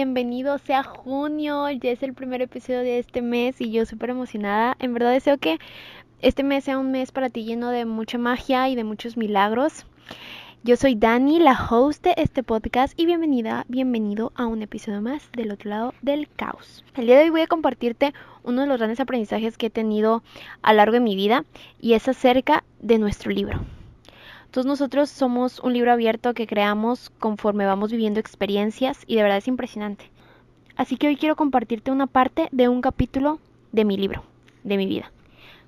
bienvenido sea junio, ya es el primer episodio de este mes y yo súper emocionada. En verdad deseo que este mes sea un mes para ti lleno de mucha magia y de muchos milagros. Yo soy Dani, la host de este podcast y bienvenida, bienvenido a un episodio más del otro lado del caos. El día de hoy voy a compartirte uno de los grandes aprendizajes que he tenido a lo largo de mi vida y es acerca de nuestro libro. Todos nosotros somos un libro abierto que creamos conforme vamos viviendo experiencias y de verdad es impresionante. Así que hoy quiero compartirte una parte de un capítulo de mi libro, de mi vida.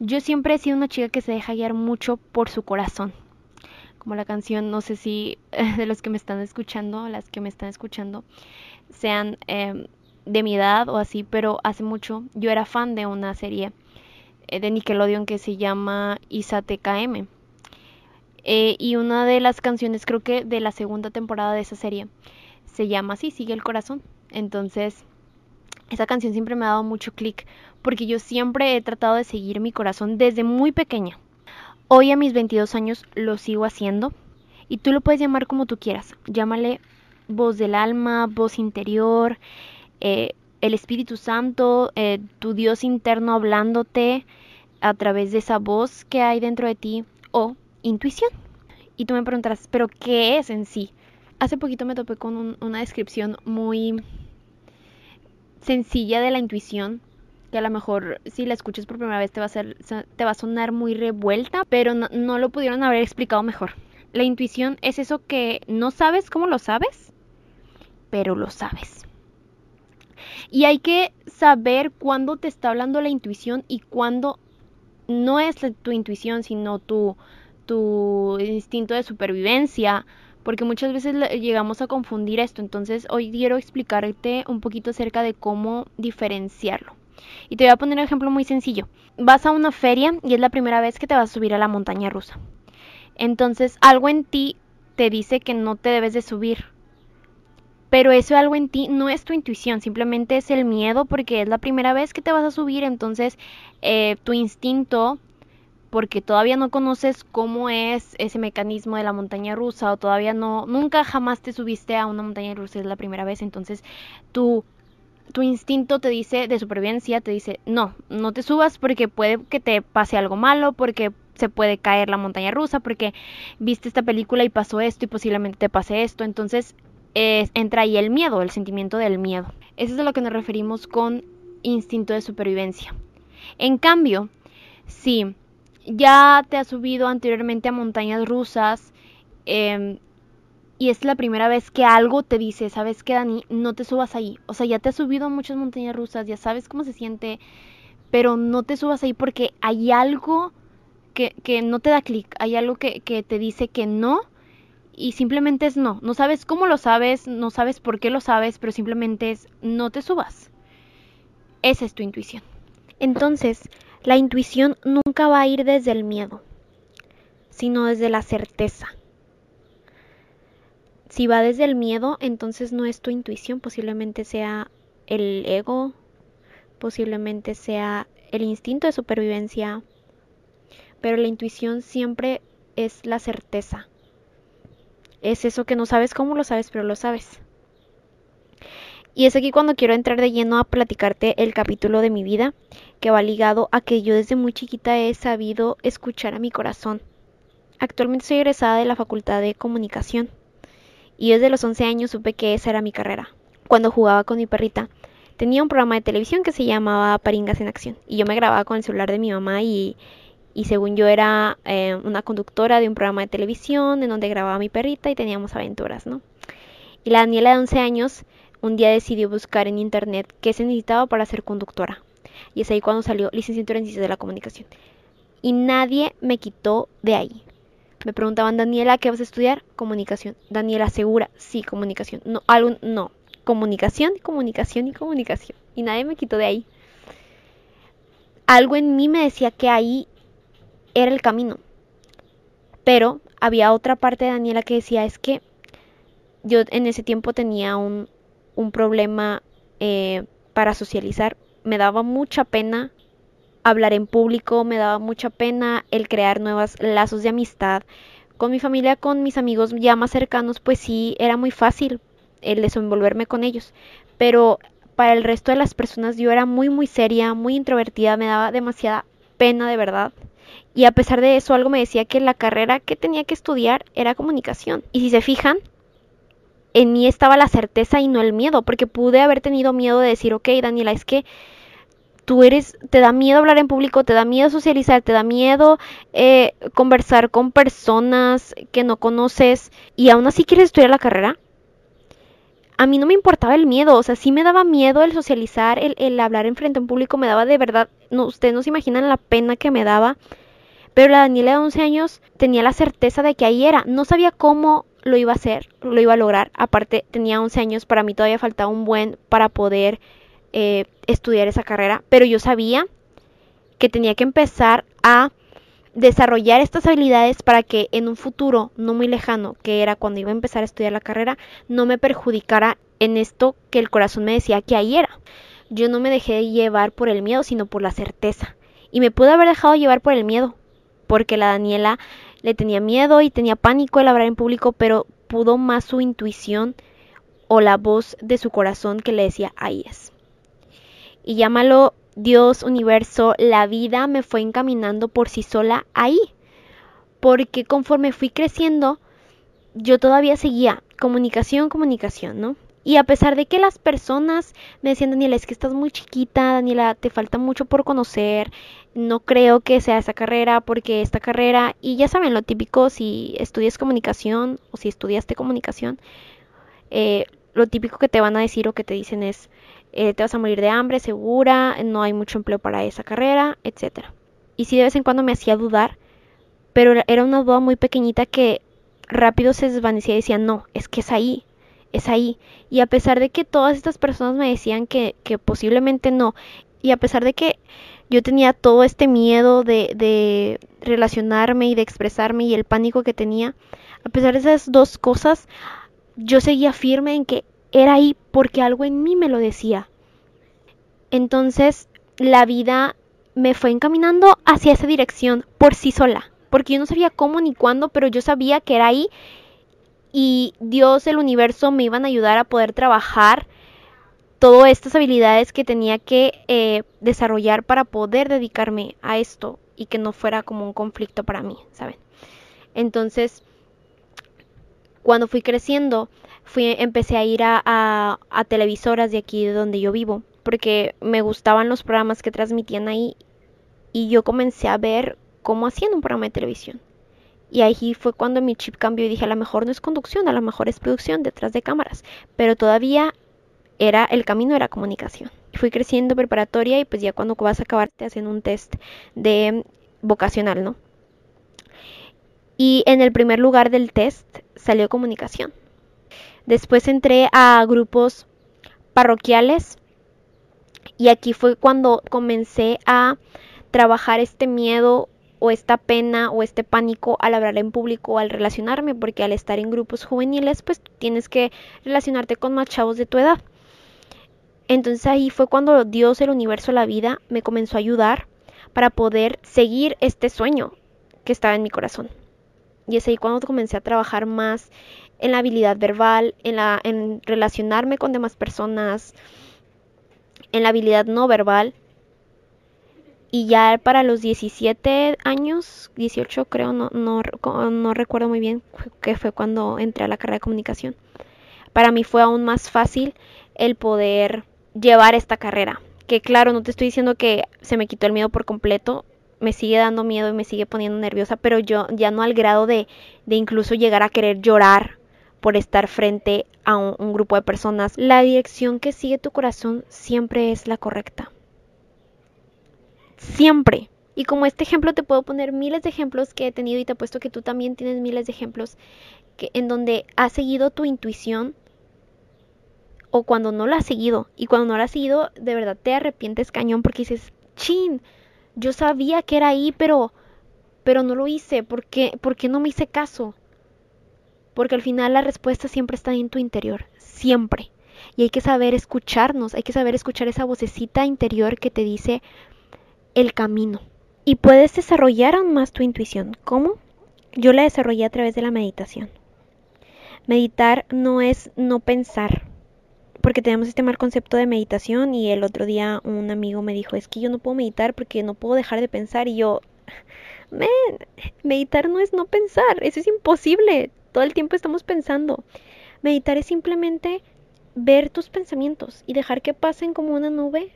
Yo siempre he sido una chica que se deja guiar mucho por su corazón, como la canción, no sé si de los que me están escuchando, las que me están escuchando, sean em, de mi edad o así, pero hace mucho yo era fan de una serie eh, de Nickelodeon que se llama Isa TKM. Eh, y una de las canciones, creo que de la segunda temporada de esa serie, se llama así, Sigue el Corazón. Entonces, esa canción siempre me ha dado mucho clic, porque yo siempre he tratado de seguir mi corazón desde muy pequeña. Hoy a mis 22 años lo sigo haciendo y tú lo puedes llamar como tú quieras. Llámale voz del alma, voz interior, eh, el Espíritu Santo, eh, tu Dios interno hablándote a través de esa voz que hay dentro de ti o intuición. Y tú me preguntarás, ¿pero qué es en sí? Hace poquito me topé con una descripción muy sencilla de la intuición que a lo mejor si la escuchas por primera vez te va a, ser, te va a sonar muy revuelta, pero no, no lo pudieron haber explicado mejor. La intuición es eso que no sabes cómo lo sabes, pero lo sabes. Y hay que saber cuándo te está hablando la intuición y cuándo no es tu intuición, sino tu, tu instinto de supervivencia, porque muchas veces llegamos a confundir esto. Entonces hoy quiero explicarte un poquito acerca de cómo diferenciarlo. Y te voy a poner un ejemplo muy sencillo. Vas a una feria y es la primera vez que te vas a subir a la montaña rusa. Entonces algo en ti te dice que no te debes de subir. Pero eso algo en ti no es tu intuición, simplemente es el miedo porque es la primera vez que te vas a subir, entonces eh, tu instinto, porque todavía no conoces cómo es ese mecanismo de la montaña rusa o todavía no, nunca jamás te subiste a una montaña rusa, es la primera vez, entonces tu tu instinto te dice de supervivencia, te dice, no, no te subas porque puede que te pase algo malo, porque se puede caer la montaña rusa, porque viste esta película y pasó esto y posiblemente te pase esto. Entonces entra ahí el miedo, el sentimiento del miedo. Eso es a lo que nos referimos con instinto de supervivencia. En cambio, si ya te has subido anteriormente a montañas rusas, eh, y es la primera vez que algo te dice, ¿sabes qué, Dani? No te subas ahí. O sea, ya te has subido a muchas montañas rusas, ya sabes cómo se siente, pero no te subas ahí porque hay algo que, que no te da clic, hay algo que, que te dice que no y simplemente es no. No sabes cómo lo sabes, no sabes por qué lo sabes, pero simplemente es no te subas. Esa es tu intuición. Entonces, la intuición nunca va a ir desde el miedo, sino desde la certeza. Si va desde el miedo, entonces no es tu intuición, posiblemente sea el ego, posiblemente sea el instinto de supervivencia, pero la intuición siempre es la certeza. Es eso que no sabes cómo lo sabes, pero lo sabes. Y es aquí cuando quiero entrar de lleno a platicarte el capítulo de mi vida que va ligado a que yo desde muy chiquita he sabido escuchar a mi corazón. Actualmente soy egresada de la Facultad de Comunicación y desde los 11 años supe que esa era mi carrera. Cuando jugaba con mi perrita, tenía un programa de televisión que se llamaba Paringas en Acción y yo me grababa con el celular de mi mamá y, y según yo era eh, una conductora de un programa de televisión en donde grababa mi perrita y teníamos aventuras, ¿no? Y la Daniela de 11 años un día decidió buscar en internet qué se necesitaba para ser conductora. Y es ahí cuando salió licenciatura en Ciencias de la Comunicación. Y nadie me quitó de ahí. Me preguntaban, Daniela, ¿qué vas a estudiar? Comunicación. Daniela, ¿segura? Sí, comunicación. No, algún, no. Comunicación, comunicación y comunicación. Y nadie me quitó de ahí. Algo en mí me decía que ahí era el camino. Pero había otra parte de Daniela que decía, es que yo en ese tiempo tenía un, un problema eh, para socializar. Me daba mucha pena hablar en público, me daba mucha pena el crear nuevos lazos de amistad. Con mi familia, con mis amigos ya más cercanos, pues sí, era muy fácil el desenvolverme con ellos. pero para el resto de las personas yo era muy muy seria, muy introvertida, me daba demasiada pena de verdad. Y a pesar de eso, algo me decía que la carrera que tenía que estudiar era comunicación. Y si se fijan, en mí estaba la certeza y no el miedo, porque pude haber tenido miedo de decir, ok, Daniela, es que tú eres, te da miedo hablar en público, te da miedo socializar, te da miedo eh, conversar con personas que no conoces y aún así quieres estudiar la carrera. A mí no me importaba el miedo, o sea, sí me daba miedo el socializar, el, el hablar en frente a un público, me daba de verdad, no, ustedes no se imaginan la pena que me daba. Pero la Daniela de 11 años tenía la certeza de que ahí era. No sabía cómo lo iba a hacer, lo iba a lograr. Aparte, tenía 11 años, para mí todavía faltaba un buen para poder eh, estudiar esa carrera. Pero yo sabía que tenía que empezar a desarrollar estas habilidades para que en un futuro no muy lejano, que era cuando iba a empezar a estudiar la carrera, no me perjudicara en esto que el corazón me decía que ahí era. Yo no me dejé llevar por el miedo, sino por la certeza. Y me pude haber dejado llevar por el miedo, porque la Daniela le tenía miedo y tenía pánico el hablar en público, pero pudo más su intuición o la voz de su corazón que le decía, ahí es. Y llámalo Dios, universo, la vida me fue encaminando por sí sola ahí. Porque conforme fui creciendo, yo todavía seguía comunicación, comunicación, ¿no? Y a pesar de que las personas me decían, Daniela, es que estás muy chiquita, Daniela, te falta mucho por conocer, no creo que sea esa carrera, porque esta carrera, y ya saben lo típico, si estudias comunicación o si estudiaste comunicación, eh, lo típico que te van a decir o que te dicen es, eh, te vas a morir de hambre, segura, no hay mucho empleo para esa carrera, etc. Y sí de vez en cuando me hacía dudar, pero era una duda muy pequeñita que rápido se desvanecía y decía, no, es que es ahí, es ahí. Y a pesar de que todas estas personas me decían que, posiblemente no, y a pesar de que yo tenía todo este miedo de, de relacionarme y de expresarme y el pánico que tenía, a pesar de esas dos cosas, yo seguía firme en que era ahí porque algo en mí me lo decía. Entonces la vida me fue encaminando hacia esa dirección por sí sola, porque yo no sabía cómo ni cuándo, pero yo sabía que era ahí y Dios, el universo me iban a ayudar a poder trabajar todas estas habilidades que tenía que eh, desarrollar para poder dedicarme a esto y que no fuera como un conflicto para mí, ¿saben? Entonces, cuando fui creciendo, fui, empecé a ir a, a, a televisoras de aquí de donde yo vivo, porque me gustaban los programas que transmitían ahí y yo comencé a ver cómo hacían un programa de televisión. Y ahí fue cuando mi chip cambió y dije, a lo mejor no es conducción, a lo mejor es producción detrás de cámaras. Pero todavía era, el camino era comunicación. Fui creciendo preparatoria y pues ya cuando vas a acabar te hacen un test de vocacional, ¿no? Y en el primer lugar del test salió comunicación. Después entré a grupos parroquiales y aquí fue cuando comencé a trabajar este miedo o esta pena o este pánico al hablar en público o al relacionarme, porque al estar en grupos juveniles, pues tienes que relacionarte con más chavos de tu edad. Entonces ahí fue cuando Dios, el universo, la vida, me comenzó a ayudar para poder seguir este sueño que estaba en mi corazón. Y es ahí cuando comencé a trabajar más en la habilidad verbal, en, la, en relacionarme con demás personas, en la habilidad no verbal y ya para los 17 años, 18 creo, no, no, no recuerdo muy bien, que fue cuando entré a la carrera de comunicación. Para mí fue aún más fácil el poder llevar esta carrera. Que claro, no te estoy diciendo que se me quitó el miedo por completo, me sigue dando miedo y me sigue poniendo nerviosa, pero yo ya no al grado de, de incluso llegar a querer llorar por estar frente a un, un grupo de personas. La dirección que sigue tu corazón siempre es la correcta. Siempre. Y como este ejemplo te puedo poner miles de ejemplos que he tenido y te apuesto que tú también tienes miles de ejemplos en donde has seguido tu intuición o cuando no la has seguido. Y cuando no la has seguido, de verdad te arrepientes cañón porque dices, chin, yo sabía que era ahí, pero, pero no lo hice. ¿Por qué, ¿Por qué no me hice caso? Porque al final la respuesta siempre está en tu interior. Siempre. Y hay que saber escucharnos, hay que saber escuchar esa vocecita interior que te dice, el camino. Y puedes desarrollar aún más tu intuición. ¿Cómo? Yo la desarrollé a través de la meditación. Meditar no es no pensar, porque tenemos este mal concepto de meditación y el otro día un amigo me dijo, es que yo no puedo meditar porque no puedo dejar de pensar y yo, man, meditar no es no pensar, eso es imposible, todo el tiempo estamos pensando. Meditar es simplemente ver tus pensamientos y dejar que pasen como una nube,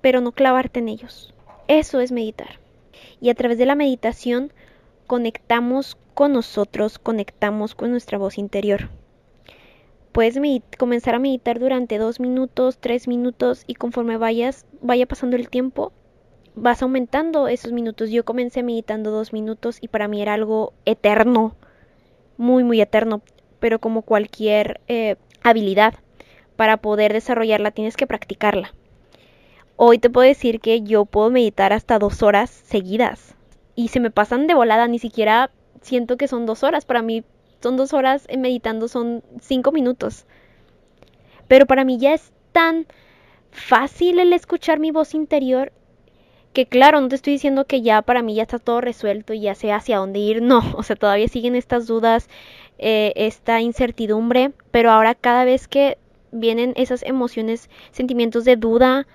pero no clavarte en ellos. Eso es meditar. Y a través de la meditación conectamos con nosotros, conectamos con nuestra voz interior. Puedes comenzar a meditar durante dos minutos, tres minutos y conforme vayas, vaya pasando el tiempo, vas aumentando esos minutos. Yo comencé meditando dos minutos y para mí era algo eterno, muy, muy eterno, pero como cualquier eh, habilidad, para poder desarrollarla tienes que practicarla. Hoy te puedo decir que yo puedo meditar hasta dos horas seguidas y se me pasan de volada, ni siquiera siento que son dos horas. Para mí son dos horas meditando, son cinco minutos. Pero para mí ya es tan fácil el escuchar mi voz interior que claro, no te estoy diciendo que ya para mí ya está todo resuelto y ya sé hacia dónde ir, no, o sea, todavía siguen estas dudas, eh, esta incertidumbre, pero ahora cada vez que vienen esas emociones, sentimientos de duda,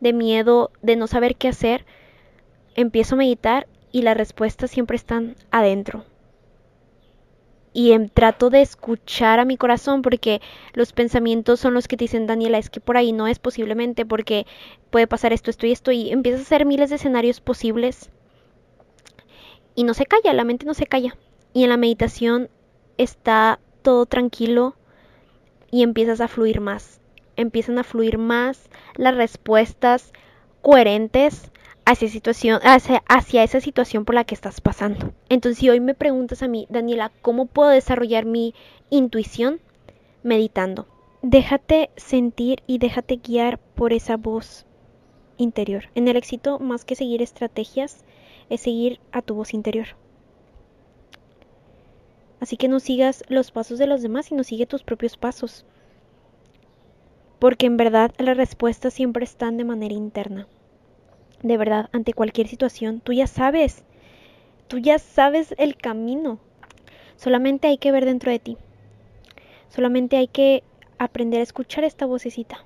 de miedo, de no saber qué hacer, empiezo a meditar y las respuestas siempre están adentro. Y trato de escuchar a mi corazón porque los pensamientos son los que te dicen Daniela es que por ahí no es posiblemente porque puede pasar esto, esto y esto y empiezas a hacer miles de escenarios posibles. Y no se calla, la mente no se calla. Y en la meditación está todo tranquilo y empiezas a fluir más, empiezan a fluir más las respuestas coherentes hacia, situación, hacia, hacia esa situación por la que estás pasando. Entonces, si hoy me preguntas a mí, Daniela, ¿cómo puedo desarrollar mi intuición? Meditando. Déjate sentir y déjate guiar por esa voz interior. En el éxito, más que seguir estrategias, es seguir a tu voz interior. Así que no sigas los pasos de los demás, sino sigue tus propios pasos. Porque en verdad las respuestas siempre están de manera interna de verdad, ante cualquier situación, tú ya sabes, tú ya sabes el camino. Solamente hay que ver dentro de ti. Solamente hay que aprender a escuchar esta vocecita.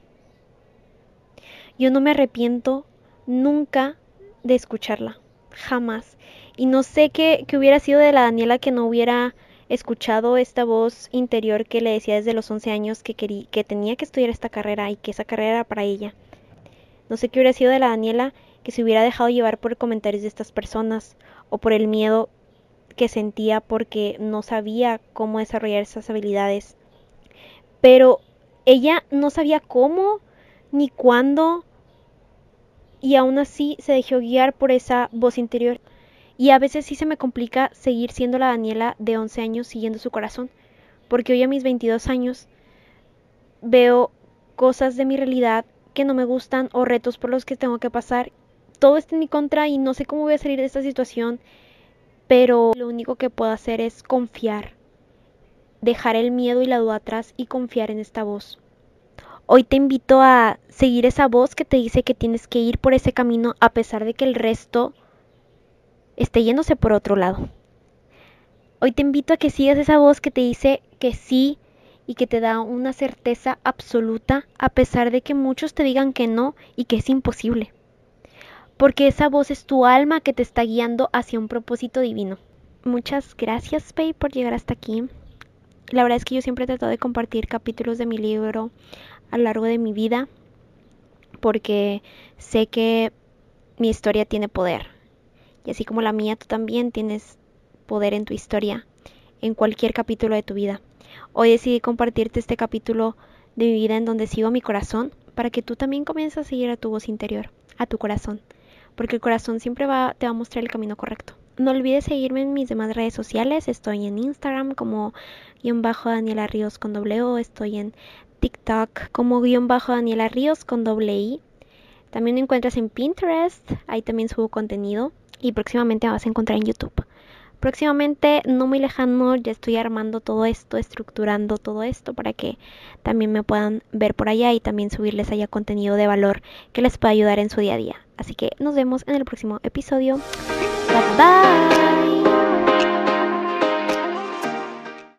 Yo no me arrepiento nunca de escucharla, jamás. Y no sé qué, hubiera sido de la Daniela que no hubiera escuchado esta voz interior que le decía desde los 11 años que, quería, que tenía que estudiar esta carrera y que esa carrera era para ella. No sé qué hubiera sido de la Daniela que se hubiera dejado llevar por comentarios de estas personas o por el miedo que sentía porque no sabía cómo desarrollar esas habilidades. Pero ella no sabía cómo ni cuándo y aún así se dejó guiar por esa voz interior. Y a veces sí se me complica seguir siendo la Daniela de 11 años siguiendo su corazón, porque hoy a mis 22 años veo cosas de mi realidad que no me gustan o retos por los que tengo que pasar todo está en mi contra y no sé cómo voy a salir de esta situación, pero lo único que puedo hacer es confiar, dejar el miedo y la duda atrás y confiar en esta voz. Hoy te invito a seguir esa voz que te dice que tienes que ir por ese camino a pesar de que el resto esté yéndose por otro lado. Hoy te invito a que sigas esa voz que te dice que sí y que te da una certeza absoluta a pesar de que muchos te digan que no y que es imposible porque esa voz es tu alma que te está guiando hacia un propósito divino. Muchas gracias, Pei, por llegar hasta aquí. La verdad es que yo siempre he tratado de compartir capítulos de mi libro a lo largo de mi vida, porque sé que mi historia tiene poder. Y así como la mía, tú también tienes poder en tu historia, en cualquier capítulo de tu vida. Hoy decidí compartirte este capítulo de mi vida en donde sigo mi corazón, para que tú también comiences a seguir a tu voz interior, a tu corazón porque el corazón siempre va, te va a mostrar el camino correcto. No olvides seguirme en mis demás redes sociales. Estoy en Instagram como guion bajo Daniela Ríos con doble O. Estoy en TikTok como guion bajo Daniela Ríos con doble I. También me encuentras en Pinterest. Ahí también subo contenido. Y próximamente me vas a encontrar en YouTube. Próximamente, no muy lejano, ya estoy armando todo esto, estructurando todo esto para que también me puedan ver por allá y también subirles allá contenido de valor que les pueda ayudar en su día a día. Así que nos vemos en el próximo episodio. Bye bye.